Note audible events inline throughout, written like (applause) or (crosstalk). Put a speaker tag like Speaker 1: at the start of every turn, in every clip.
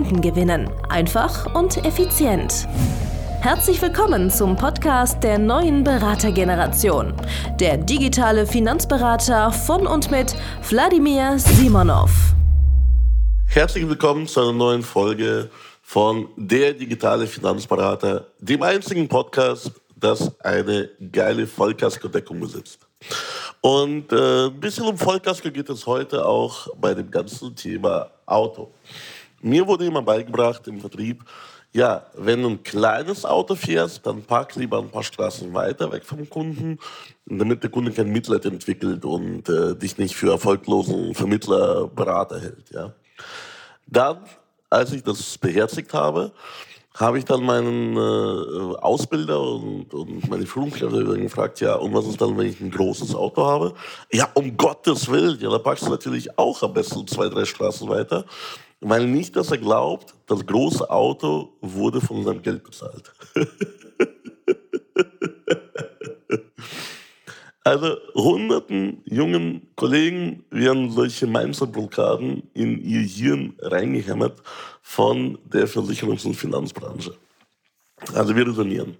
Speaker 1: Kunden gewinnen. Einfach und effizient. Herzlich willkommen zum Podcast der neuen Beratergeneration. Der digitale Finanzberater von und mit Wladimir Simonov.
Speaker 2: Herzlich willkommen zu einer neuen Folge von Der digitale Finanzberater, dem einzigen Podcast, das eine geile Vollkaskodeckung besitzt. Und äh, ein bisschen um Vollkasko geht es heute auch bei dem ganzen Thema Auto. Mir wurde immer beigebracht im Vertrieb, ja, wenn du ein kleines Auto fährst, dann park lieber ein paar Straßen weiter weg vom Kunden, damit der Kunde kein Mitleid entwickelt und äh, dich nicht für erfolglosen Vermittler, Berater hält. Ja. Dann, als ich das beherzigt habe, habe ich dann meinen äh, Ausbilder und, und meine Führungskräfte gefragt, ja, und was ist dann, wenn ich ein großes Auto habe? Ja, um Gottes Willen, ja, da packst du natürlich auch am besten zwei, drei Straßen weiter. Weil nicht, dass er glaubt, das große Auto wurde von seinem Geld bezahlt. (laughs) also hunderten jungen Kollegen werden solche Mindset-Blockaden in ihr Hirn reingehämmert von der Versicherungs- und Finanzbranche. Also wir resonieren.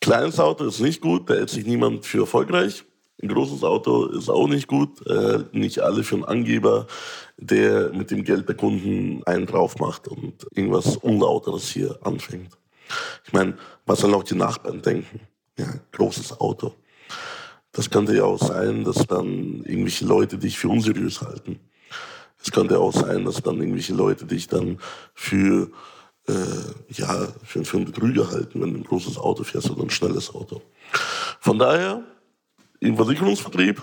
Speaker 2: Kleines Auto ist nicht gut, da hält sich niemand für erfolgreich. Ein großes Auto ist auch nicht gut. Äh, nicht alle für einen Angeber, der mit dem Geld der Kunden einen drauf macht und irgendwas Unlauteres hier anfängt. Ich meine, was sollen auch die Nachbarn denken? Ja, großes Auto. Das könnte ja auch sein, dass dann irgendwelche Leute dich für unseriös halten. Es könnte auch sein, dass dann irgendwelche Leute dich dann für, äh, ja, für, für einen Betrüger halten, wenn du ein großes Auto fährst oder ein schnelles Auto. Von daher im Versicherungsvertrieb,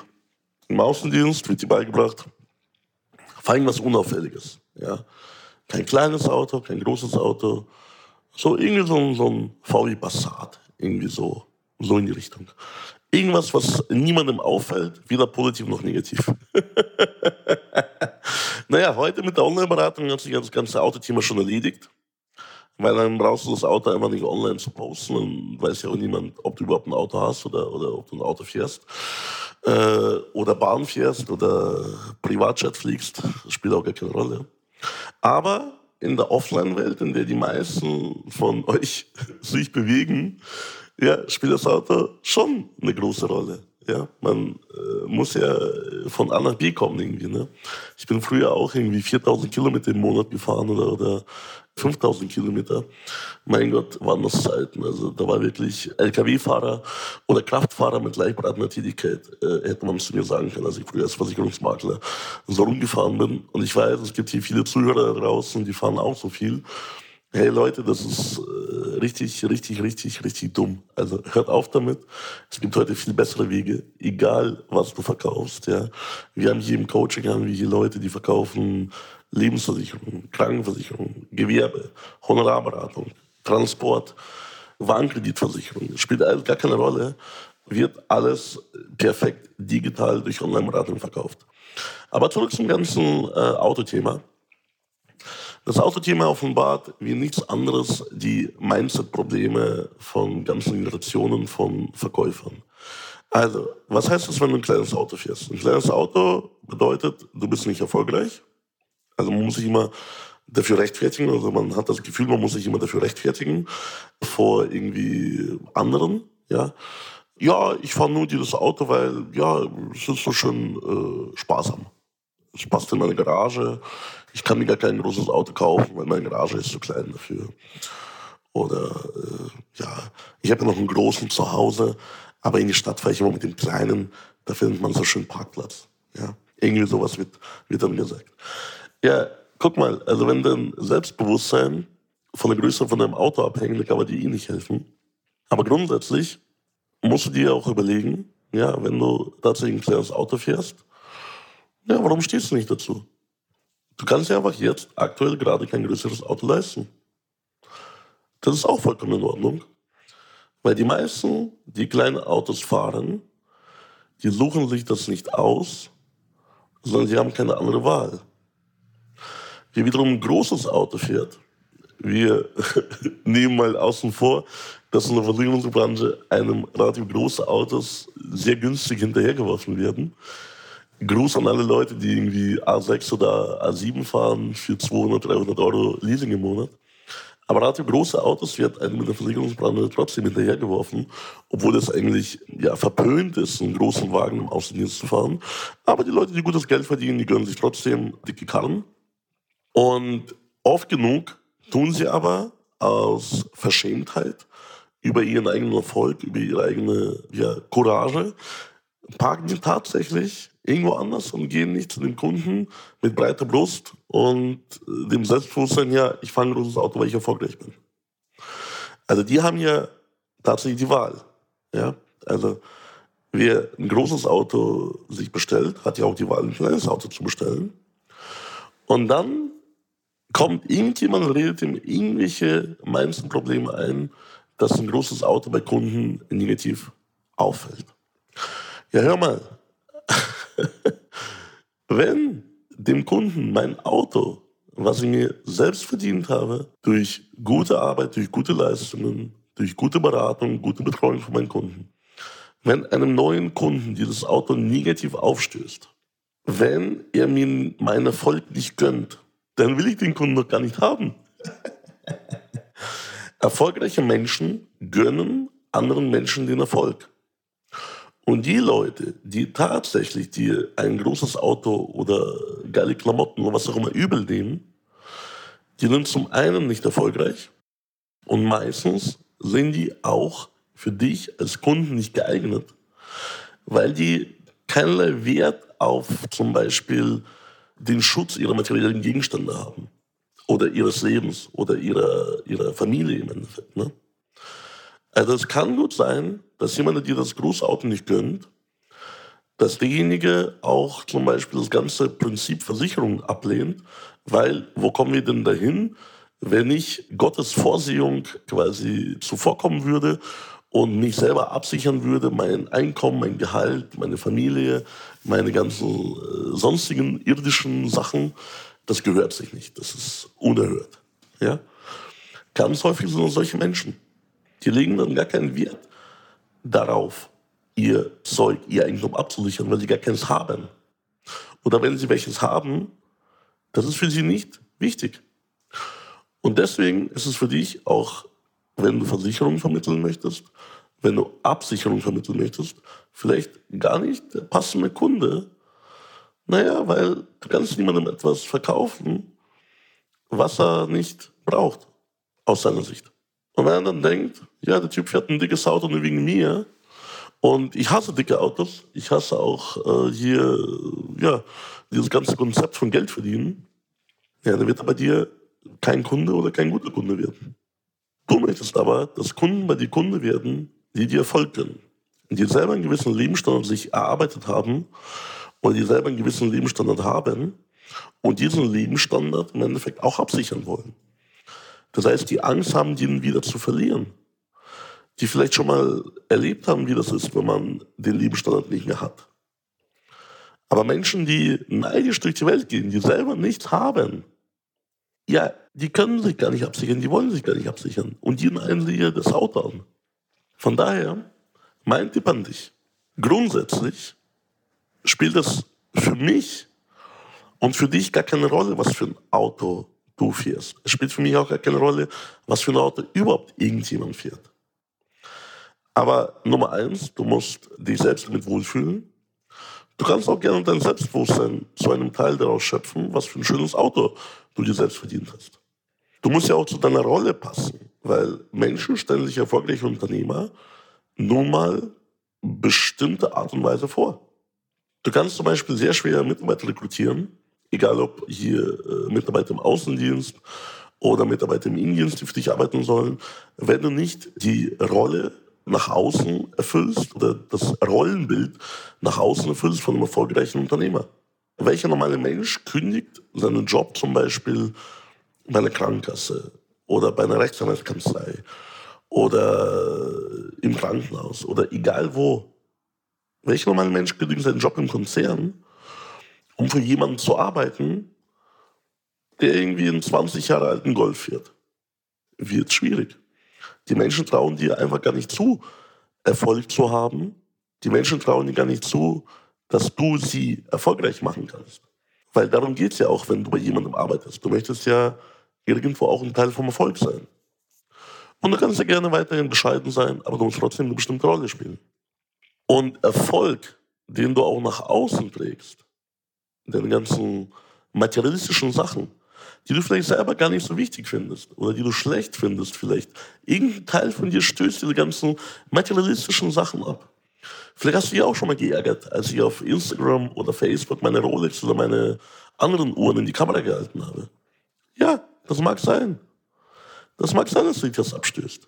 Speaker 2: im Außendienst wird dir beigebracht, fahr irgendwas Unauffälliges. Ja? Kein kleines Auto, kein großes Auto. So irgendwie so, so ein VW Passat. Irgendwie so, so in die Richtung. Irgendwas, was niemandem auffällt, weder positiv noch negativ. (laughs) naja, heute mit der Online-Beratung hat sich das ganze Autothema schon erledigt. Weil dann brauchst du das Auto einfach nicht online zu posten. Dann weiß ja auch niemand, ob du überhaupt ein Auto hast oder, oder ob du ein Auto fährst. Äh, oder Bahn fährst oder Privatjet fliegst. Das spielt auch gar keine Rolle. Aber in der Offline-Welt, in der die meisten von (laughs) euch sich bewegen, ja, spielt das Auto schon eine große Rolle. Ja, man äh, muss ja von A nach B kommen irgendwie. Ne? Ich bin früher auch irgendwie 4000 Kilometer im Monat gefahren oder, oder 5000 Kilometer. Mein Gott, waren das Zeiten. Also da war wirklich LKW-Fahrer oder Kraftfahrer mit gleichberatender Tätigkeit, äh, hätte man zu mir sagen können, als ich früher als Versicherungsmakler so rumgefahren bin. Und ich weiß, es gibt hier viele Zuhörer draußen, die fahren auch so viel. Hey Leute, das ist äh, richtig, richtig, richtig, richtig dumm. Also hört auf damit. Es gibt heute viel bessere Wege, egal was du verkaufst. Ja, wir haben hier im Coaching haben wir hier Leute, die verkaufen Lebensversicherung, Krankenversicherung, Gewerbe, Honorarberatung, Transport, Warenkreditversicherung. Spielt alles gar keine Rolle. Wird alles perfekt digital durch Online-Beratung verkauft. Aber zurück zum ganzen äh, Autothema. Das Autothema offenbart wie nichts anderes die Mindset-Probleme von ganzen Generationen von Verkäufern. Also, was heißt das, wenn du ein kleines Auto fährst? Ein kleines Auto bedeutet, du bist nicht erfolgreich. Also man muss sich immer dafür rechtfertigen. Also man hat das Gefühl, man muss sich immer dafür rechtfertigen vor irgendwie anderen. Ja, ja ich fahre nur dieses Auto, weil ja, es ist so schön äh, sparsam. Es passt in meine Garage. Ich kann mir gar kein großes Auto kaufen, weil meine Garage ist zu klein dafür. Oder äh, ja, ich habe ja noch einen großen zu Hause, aber in die Stadt fahre ich immer mit dem kleinen. Da findet man so schön Parkplatz. Ja, irgendwie sowas wird, wird dann gesagt. Ja, guck mal, also wenn dein Selbstbewusstsein von der Größe von deinem Auto abhängt, dann kann man dir eh nicht helfen. Aber grundsätzlich musst du dir auch überlegen, ja, wenn du tatsächlich ein kleines Auto fährst, ja, warum stehst du nicht dazu? Du kannst dir einfach jetzt aktuell gerade kein größeres Auto leisten. Das ist auch vollkommen in Ordnung. Weil die meisten, die kleine Autos fahren, die suchen sich das nicht aus, sondern sie haben keine andere Wahl. Wer wiederum ein großes Auto fährt, wir (laughs) nehmen mal außen vor, dass in der Versicherungsbranche einem relativ große Autos sehr günstig hinterhergeworfen werden. Gruß an alle Leute, die irgendwie A6 oder A7 fahren für 200, 300 Euro Leasing im Monat. Aber relativ große Autos wird einem mit der Versicherungsbranche trotzdem hinterhergeworfen, obwohl es eigentlich ja, verpönt ist, einen großen Wagen im Außendienst zu fahren. Aber die Leute, die gutes Geld verdienen, die gönnen sich trotzdem dicke Karren. Und oft genug tun sie aber aus Verschämtheit über ihren eigenen Erfolg, über ihre eigene ja, Courage, parken die tatsächlich irgendwo anders und gehen nicht zu dem Kunden mit breiter Brust und äh, dem Selbstbewusstsein, ja, ich fahre ein großes Auto, weil ich erfolgreich bin. Also die haben ja tatsächlich die Wahl. Ja? Also wer ein großes Auto sich bestellt, hat ja auch die Wahl, ein kleines Auto zu bestellen. Und dann kommt irgendjemand und redet ihm irgendwelche meisten Probleme ein, dass ein großes Auto bei Kunden negativ auffällt. Ja, hör mal, (laughs) wenn dem Kunden mein Auto, was ich mir selbst verdient habe, durch gute Arbeit, durch gute Leistungen, durch gute Beratung, gute Betreuung von meinen Kunden, wenn einem neuen Kunden dieses Auto negativ aufstößt, wenn er mir meinen Erfolg nicht gönnt, dann will ich den Kunden noch gar nicht haben. Erfolgreiche Menschen gönnen anderen Menschen den Erfolg. Und die Leute, die tatsächlich dir ein großes Auto oder geile Klamotten oder was auch immer übel nehmen, die sind zum einen nicht erfolgreich und meistens sind die auch für dich als Kunden nicht geeignet, weil die keinerlei Wert auf zum Beispiel den Schutz ihrer materiellen Gegenstände haben oder ihres Lebens oder ihrer, ihrer Familie im Endeffekt. Ne? Also es kann gut sein, dass jemand, der das Großauto nicht gönnt, dass derjenige auch zum Beispiel das ganze Prinzip Versicherung ablehnt, weil wo kommen wir denn dahin, wenn ich Gottes Vorsehung quasi zuvorkommen würde und mich selber absichern würde, mein Einkommen, mein Gehalt, meine Familie, meine ganzen äh, sonstigen irdischen Sachen, das gehört sich nicht. Das ist unerhört. Ja? Ganz häufig sind es solche Menschen. Die legen dann gar keinen Wert darauf, ihr Zeug, ihr Eigentum abzusichern, weil sie gar keins haben. Oder wenn sie welches haben, das ist für sie nicht wichtig. Und deswegen ist es für dich auch, wenn du Versicherungen vermitteln möchtest, wenn du Absicherung vermitteln möchtest, vielleicht gar nicht der passende Kunde. Naja, weil du kannst niemandem etwas verkaufen, was er nicht braucht, aus seiner Sicht. Und wenn er dann denkt, ja, der Typ fährt ein dickes Auto nur wegen mir, und ich hasse dicke Autos, ich hasse auch äh, hier, ja, dieses ganze Konzept von Geld verdienen, ja, dann wird er bei dir kein Kunde oder kein guter Kunde werden. Du möchtest aber, dass Kunden bei dir Kunde werden, die dir Erfolg gönnen. Die selber einen gewissen Lebensstandard sich erarbeitet haben oder die selber einen gewissen Lebensstandard haben und diesen Lebensstandard im Endeffekt auch absichern wollen. Das heißt, die Angst haben, den wieder zu verlieren. Die vielleicht schon mal erlebt haben, wie das ist, wenn man den Lebensstandard nicht mehr hat. Aber Menschen, die neidisch durch die Welt gehen, die selber nichts haben, ja, die können sich gar nicht absichern, die wollen sich gar nicht absichern. Und die neiden sie das Auto an. Von daher, mein Tipp an dich, grundsätzlich spielt es für mich und für dich gar keine Rolle, was für ein Auto du fährst. Es spielt für mich auch gar keine Rolle, was für ein Auto überhaupt irgendjemand fährt. Aber Nummer eins, du musst dich selbst damit wohlfühlen. Du kannst auch gerne dein Selbstbewusstsein zu einem Teil daraus schöpfen, was für ein schönes Auto du dir selbst verdient hast. Du musst ja auch zu deiner Rolle passen, weil Menschen stellen sich erfolgreiche Unternehmer nun mal bestimmte Art und Weise vor. Du kannst zum Beispiel sehr schwer Mitarbeiter rekrutieren, egal ob hier äh, Mitarbeiter im Außendienst oder Mitarbeiter im Innendienst, die für dich arbeiten sollen, wenn du nicht die Rolle nach außen erfüllst oder das Rollenbild nach außen erfüllst von einem erfolgreichen Unternehmer. welcher normale Mensch kündigt seinen Job zum Beispiel bei einer Krankenkasse oder bei einer Rechtsanwaltskanzlei oder im Krankenhaus oder egal wo. Welcher normale Mensch kündigt seinen Job im Konzern, um für jemanden zu arbeiten, der irgendwie einen 20 Jahre alten Golf fährt? Wird schwierig. Die Menschen trauen dir einfach gar nicht zu, Erfolg zu haben. Die Menschen trauen dir gar nicht zu, dass du sie erfolgreich machen kannst. Weil darum geht es ja auch, wenn du bei jemandem arbeitest. Du möchtest ja irgendwo auch ein Teil vom Erfolg sein. Und du kannst ja gerne weiterhin bescheiden sein, aber du musst trotzdem eine bestimmte Rolle spielen. Und Erfolg, den du auch nach außen trägst, den ganzen materialistischen Sachen, die du vielleicht selber gar nicht so wichtig findest oder die du schlecht findest vielleicht. Irgendein Teil von dir stößt diese ganzen materialistischen Sachen ab. Vielleicht hast du dich auch schon mal geärgert, als ich auf Instagram oder Facebook meine Rolex oder meine anderen Uhren in die Kamera gehalten habe. Ja, das mag sein. Das mag sein, dass dich das abstößt.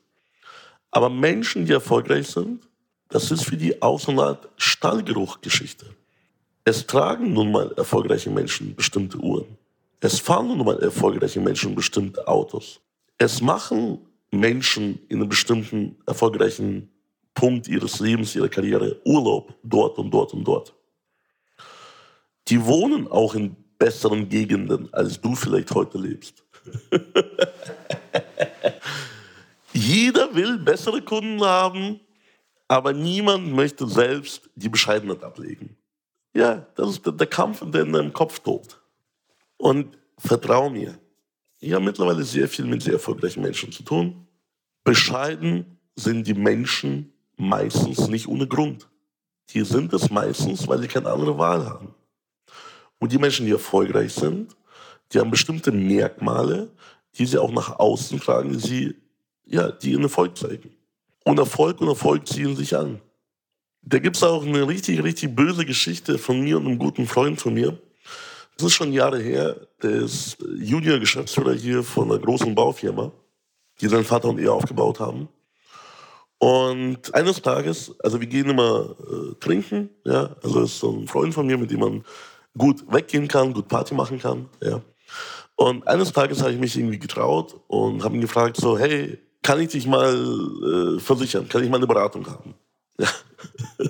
Speaker 2: Aber Menschen, die erfolgreich sind, das ist für die auch so eine Art Stallgeruchgeschichte. Es tragen nun mal erfolgreiche Menschen bestimmte Uhren. Es fahren nun mal erfolgreiche Menschen bestimmte Autos. Es machen Menschen in einem bestimmten erfolgreichen Punkt ihres Lebens, ihrer Karriere Urlaub dort und dort und dort. Die wohnen auch in besseren Gegenden, als du vielleicht heute lebst. (laughs) Jeder will bessere Kunden haben, aber niemand möchte selbst die Bescheidenheit ablegen. Ja, das ist der Kampf, der in deinem Kopf tobt. Und vertrau mir, ich habe mittlerweile sehr viel mit sehr erfolgreichen Menschen zu tun. Bescheiden sind die Menschen meistens nicht ohne Grund. Die sind es meistens, weil sie keine andere Wahl haben. Und die Menschen, die erfolgreich sind, die haben bestimmte Merkmale, die sie auch nach außen tragen, die, sie, ja, die ihren Erfolg zeigen. Und Erfolg und Erfolg ziehen sich an. Da gibt es auch eine richtig, richtig böse Geschichte von mir und einem guten Freund von mir. Das ist schon Jahre her. Der ist Junior-Geschäftsführer hier von einer großen Baufirma, die sein Vater und er aufgebaut haben. Und eines Tages, also wir gehen immer äh, trinken, ja, also ist so ein Freund von mir, mit dem man gut weggehen kann, gut Party machen kann, ja. Und eines Tages habe ich mich irgendwie getraut und habe ihn gefragt so, hey, kann ich dich mal äh, versichern? Kann ich mal eine Beratung haben? Ja. (laughs)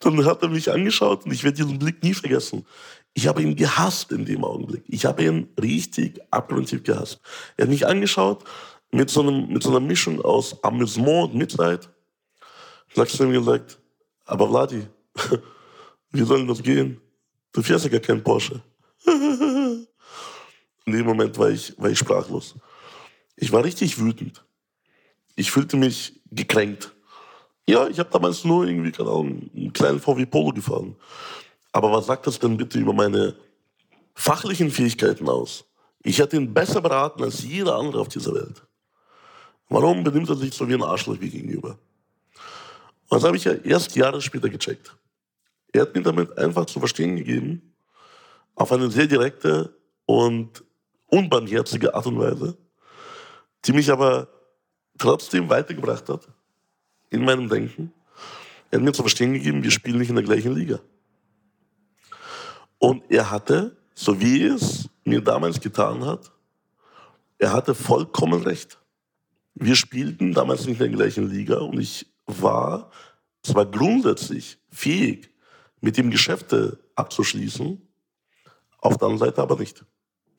Speaker 2: Dann hat er mich angeschaut und ich werde diesen Blick nie vergessen. Ich habe ihn gehasst in dem Augenblick. Ich habe ihn richtig abgrundtief gehasst. Er hat mich angeschaut mit so, einem, mit so einer Mischung aus Amüsement und Mitleid. Sagst du ihm gesagt, aber Vladi, (laughs) wie soll denn das gehen? Du fährst ja gar kein Porsche. In dem Moment war ich, war ich sprachlos. Ich war richtig wütend. Ich fühlte mich gekränkt. Ja, ich habe damals nur irgendwie, keine Ahnung, einen kleinen VW Polo gefahren. Aber was sagt das denn bitte über meine fachlichen Fähigkeiten aus? Ich hätte ihn besser beraten als jeder andere auf dieser Welt. Warum benimmt er sich so wie ein Arschloch wie gegenüber? Und das habe ich ja erst Jahre später gecheckt. Er hat mir damit einfach zu verstehen gegeben, auf eine sehr direkte und unbarmherzige Art und Weise, die mich aber trotzdem weitergebracht hat in meinem Denken. Er hat mir zu verstehen gegeben, wir spielen nicht in der gleichen Liga. Und er hatte, so wie es mir damals getan hat, er hatte vollkommen recht. Wir spielten damals nicht in der gleichen Liga und ich war zwar grundsätzlich fähig, mit ihm Geschäfte abzuschließen, auf der anderen Seite aber nicht.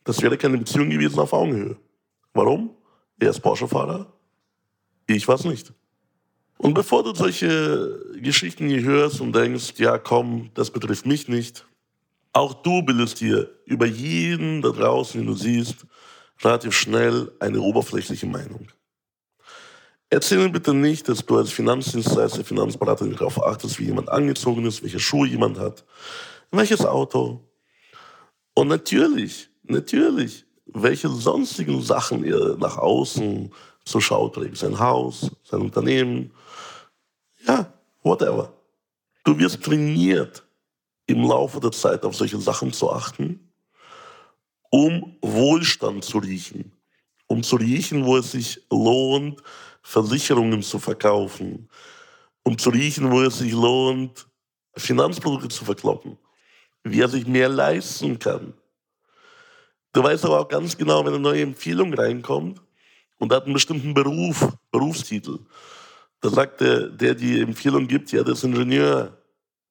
Speaker 2: Das wäre keine Beziehung gewesen auf Augenhöhe. Warum? Er ist Porsche-Fahrer, ich es nicht. Und bevor du solche Geschichten hier hörst und denkst, ja komm, das betrifft mich nicht, auch du bildest dir über jeden da draußen, den du siehst, relativ schnell eine oberflächliche Meinung. Erzähl mir bitte nicht, dass du als Finanzdienstleister, Finanzberater darauf achtest, wie jemand angezogen ist, welche Schuhe jemand hat, welches Auto. Und natürlich, natürlich, welche sonstigen Sachen er nach außen zur Schau trägt. Sein Haus, sein Unternehmen, ja, whatever. Du wirst trainiert, im Laufe der Zeit auf solche Sachen zu achten, um Wohlstand zu riechen. Um zu riechen, wo es sich lohnt, Versicherungen zu verkaufen. Um zu riechen, wo es sich lohnt, Finanzprodukte zu verkloppen. Wie er sich mehr leisten kann. Du weißt aber auch ganz genau, wenn eine neue Empfehlung reinkommt und hat einen bestimmten Beruf, Berufstitel. Da sagt der, der die Empfehlung gibt, ja, das ist Ingenieur.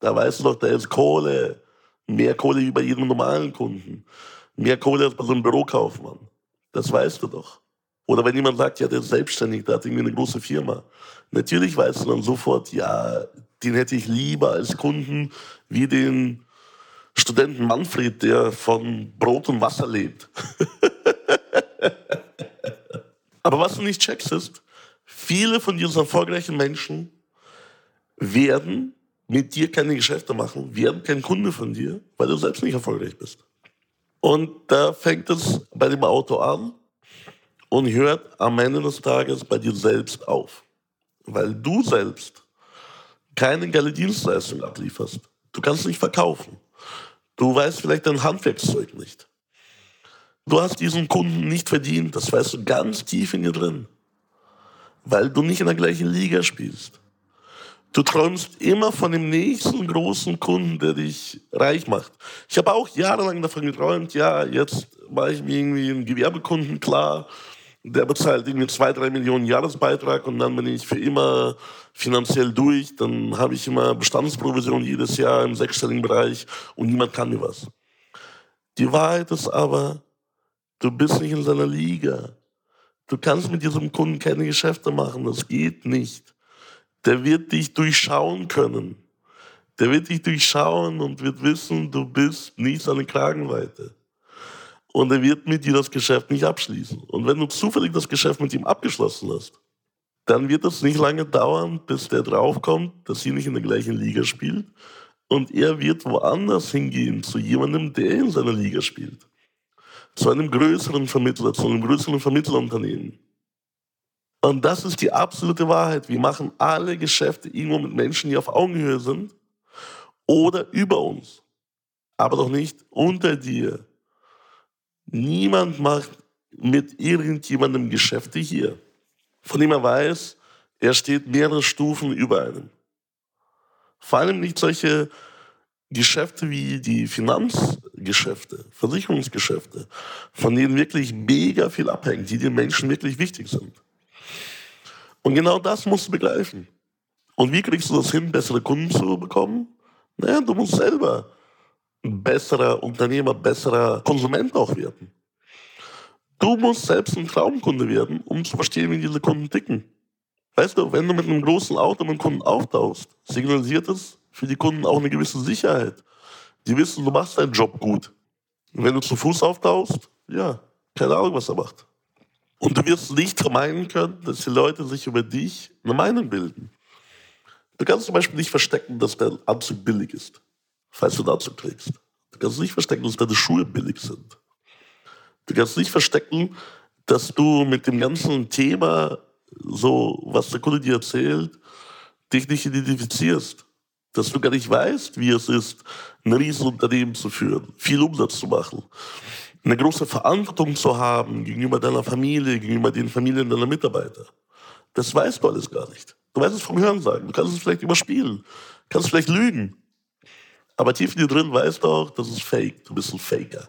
Speaker 2: Da weißt du doch, da ist Kohle. Mehr Kohle wie bei jedem normalen Kunden. Mehr Kohle als bei so einem Bürokaufmann. Das weißt du doch. Oder wenn jemand sagt, ja, der ist selbstständig, der hat irgendwie eine große Firma. Natürlich weißt du dann sofort, ja, den hätte ich lieber als Kunden wie den Studenten Manfred, der von Brot und Wasser lebt. (laughs) Aber was du nicht checkst ist, viele von diesen erfolgreichen Menschen werden mit dir keine Geschäfte machen, werden kein Kunde von dir, weil du selbst nicht erfolgreich bist. Und da fängt es bei dem Auto an und hört am Ende des Tages bei dir selbst auf. Weil du selbst keine geile Dienstleistung ablieferst. Du kannst nicht verkaufen. Du weißt vielleicht dein Handwerkszeug nicht. Du hast diesen Kunden nicht verdient, das weißt du ganz tief in dir drin, weil du nicht in der gleichen Liga spielst. Du träumst immer von dem nächsten großen Kunden, der dich reich macht. Ich habe auch jahrelang davon geträumt, ja, jetzt mache ich mir irgendwie einen Gewerbekunden klar, der bezahlt irgendwie zwei, drei Millionen Jahresbeitrag und dann bin ich für immer finanziell durch. Dann habe ich immer Bestandsprovision jedes Jahr im sechsstelligen Bereich und niemand kann mir was. Die Wahrheit ist aber, Du bist nicht in seiner Liga. Du kannst mit diesem Kunden keine Geschäfte machen. Das geht nicht. Der wird dich durchschauen können. Der wird dich durchschauen und wird wissen, du bist nicht seine Kragenweite. Und er wird mit dir das Geschäft nicht abschließen. Und wenn du zufällig das Geschäft mit ihm abgeschlossen hast, dann wird es nicht lange dauern, bis der draufkommt, dass sie nicht in der gleichen Liga spielt. Und er wird woanders hingehen, zu jemandem, der in seiner Liga spielt zu einem größeren Vermittler, zu einem größeren Vermittlerunternehmen. Und das ist die absolute Wahrheit. Wir machen alle Geschäfte irgendwo mit Menschen, die auf Augenhöhe sind oder über uns, aber doch nicht unter dir. Niemand macht mit irgendjemandem Geschäfte hier, von dem er weiß, er steht mehrere Stufen über einem. Vor allem nicht solche Geschäfte wie die Finanzgeschäfte, Versicherungsgeschäfte, von denen wirklich mega viel abhängt, die den Menschen wirklich wichtig sind. Und genau das musst du begreifen. Und wie kriegst du das hin, bessere Kunden zu bekommen? Naja, du musst selber besserer Unternehmer, besserer Konsument auch werden. Du musst selbst ein Traumkunde werden, um zu verstehen, wie diese Kunden ticken. Weißt du, wenn du mit einem großen Auto mit einem Kunden auftauchst, signalisiert es, für die Kunden auch eine gewisse Sicherheit. Die wissen, du machst deinen Job gut. Und wenn du zu Fuß auftauchst, ja, keine Ahnung, was er macht. Und du wirst nicht vermeiden können, dass die Leute sich über dich eine Meinung bilden. Du kannst zum Beispiel nicht verstecken, dass dein Anzug billig ist, falls du Anzug trägst. Du kannst nicht verstecken, dass deine Schuhe billig sind. Du kannst nicht verstecken, dass du mit dem ganzen Thema, so was der Kunde dir erzählt, dich nicht identifizierst dass du gar nicht weißt, wie es ist, ein Riesenunternehmen zu führen, viel Umsatz zu machen, eine große Verantwortung zu haben gegenüber deiner Familie, gegenüber den Familien deiner Mitarbeiter. Das weißt du alles gar nicht. Du weißt es vom Hörensagen. Du kannst es vielleicht überspielen, kannst vielleicht lügen. Aber tief in dir drin weißt du auch, das ist Fake. Du bist ein Faker.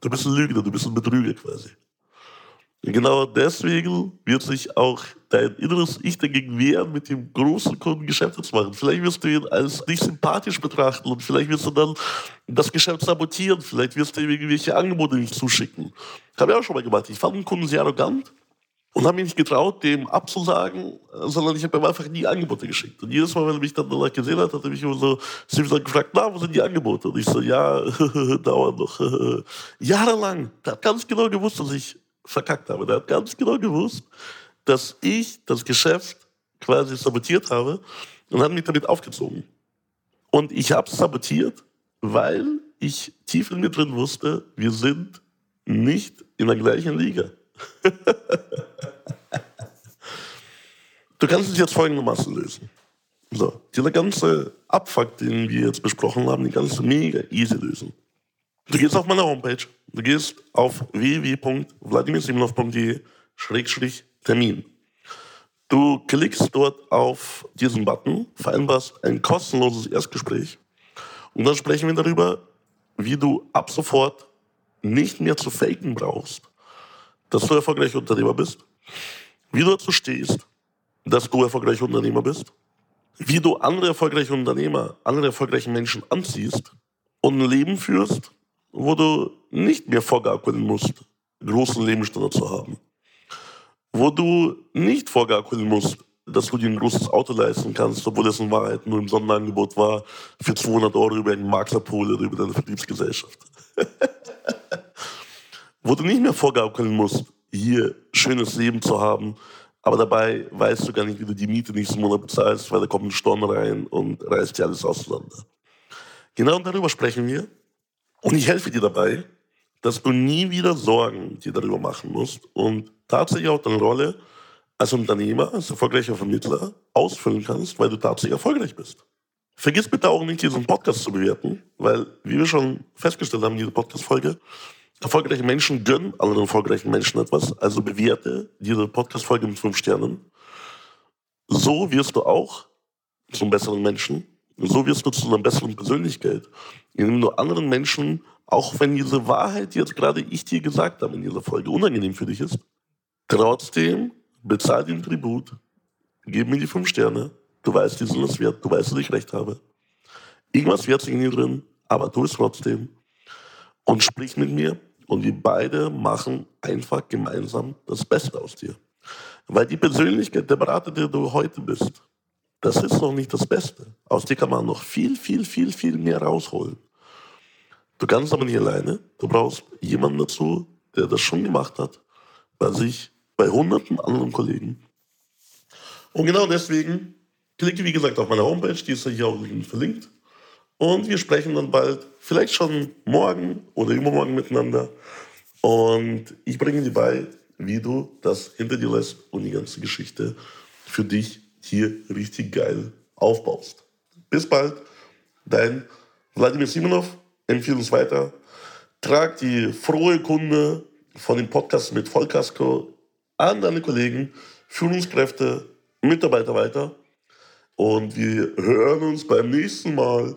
Speaker 2: Du bist ein Lügner, du bist ein Betrüger quasi. Genau deswegen wird sich auch dein inneres Ich dagegen wehren, mit dem großen Kunden Geschäfte zu machen. Vielleicht wirst du ihn als nicht sympathisch betrachten und vielleicht wirst du dann das Geschäft sabotieren. Vielleicht wirst du ihm irgendwelche Angebote nicht zuschicken. Habe ich auch schon mal gemacht. Ich fand einen Kunden sehr arrogant und habe mich nicht getraut, dem abzusagen, sondern ich habe ihm einfach nie Angebote geschickt. Und jedes Mal, wenn er mich dann danach gesehen hat, hat er mich immer so, sie dann gefragt, na, wo sind die Angebote? Und ich so, ja, (laughs) dauern noch. (laughs) Jahrelang. Der hat ganz genau gewusst, dass ich verkackt habe. Der hat ganz genau gewusst, dass ich das Geschäft quasi sabotiert habe und hat mich damit aufgezogen. Und ich habe sabotiert, weil ich tief in mir drin wusste, wir sind nicht in der gleichen Liga. Du kannst es jetzt folgendermaßen lösen. So, dieser ganze Abfuck, den wir jetzt besprochen haben, den kannst du mega easy lösen. Du gehst auf meine Homepage, du gehst auf www.vladimirsimonov.de-termin. Du klickst dort auf diesen Button, vereinbarst ein kostenloses Erstgespräch und dann sprechen wir darüber, wie du ab sofort nicht mehr zu faken brauchst, dass du erfolgreicher Unternehmer bist, wie du dazu stehst, dass du erfolgreicher Unternehmer bist, wie du andere erfolgreiche Unternehmer, andere erfolgreiche Menschen anziehst und ein Leben führst, wo du nicht mehr vorgaukeln musst, großen Lebensstandard zu haben. Wo du nicht vorgaukeln musst, dass du dir ein großes Auto leisten kannst, obwohl es in Wahrheit nur im Sonderangebot war, für 200 Euro über einen Maklerpool oder über deine Vertriebsgesellschaft. (laughs) wo du nicht mehr vorgaukeln musst, hier schönes Leben zu haben, aber dabei weißt du gar nicht, wie du die Miete nächsten Monat bezahlst, weil da kommt ein Sturm rein und reißt dir alles auseinander. Genau darüber sprechen wir. Und ich helfe dir dabei, dass du nie wieder Sorgen dir darüber machen musst und tatsächlich auch deine Rolle als Unternehmer, als erfolgreicher Vermittler ausfüllen kannst, weil du tatsächlich erfolgreich bist. Vergiss bitte auch nicht, diesen Podcast zu bewerten, weil, wie wir schon festgestellt haben, diese Podcast-Folge, erfolgreiche Menschen gönnen anderen erfolgreichen Menschen etwas. Also bewerte diese Podcast-Folge mit fünf Sternen. So wirst du auch zum besseren Menschen. So wirst du zu einer besseren Persönlichkeit, indem du anderen Menschen, auch wenn diese Wahrheit, die jetzt gerade ich dir gesagt habe in dieser Folge, unangenehm für dich ist, trotzdem bezahl den Tribut, gib mir die fünf Sterne, du weißt, die sind es wert, du weißt, dass ich recht habe. Irgendwas wert sich in dir drin, aber tu es trotzdem. Und sprich mit mir und wir beide machen einfach gemeinsam das Beste aus dir. Weil die Persönlichkeit der Berater, der du heute bist, das ist noch nicht das Beste. Aus dir kann man noch viel, viel, viel, viel mehr rausholen. Du kannst aber nicht alleine. Du brauchst jemanden dazu, der das schon gemacht hat, bei sich bei hunderten anderen Kollegen. Und genau deswegen klicke, wie gesagt, auf meine Homepage, die ist ja hier auch verlinkt. Und wir sprechen dann bald, vielleicht schon morgen oder übermorgen miteinander. Und ich bringe dir bei, wie du das hinter dir lässt und die ganze Geschichte für dich hier richtig geil aufbaust. Bis bald, dein Wladimir Simonov. Empfehle uns weiter. Trag die frohe Kunde von dem Podcast mit Vollkasko an deine Kollegen, Führungskräfte, Mitarbeiter weiter. Und wir hören uns beim nächsten Mal.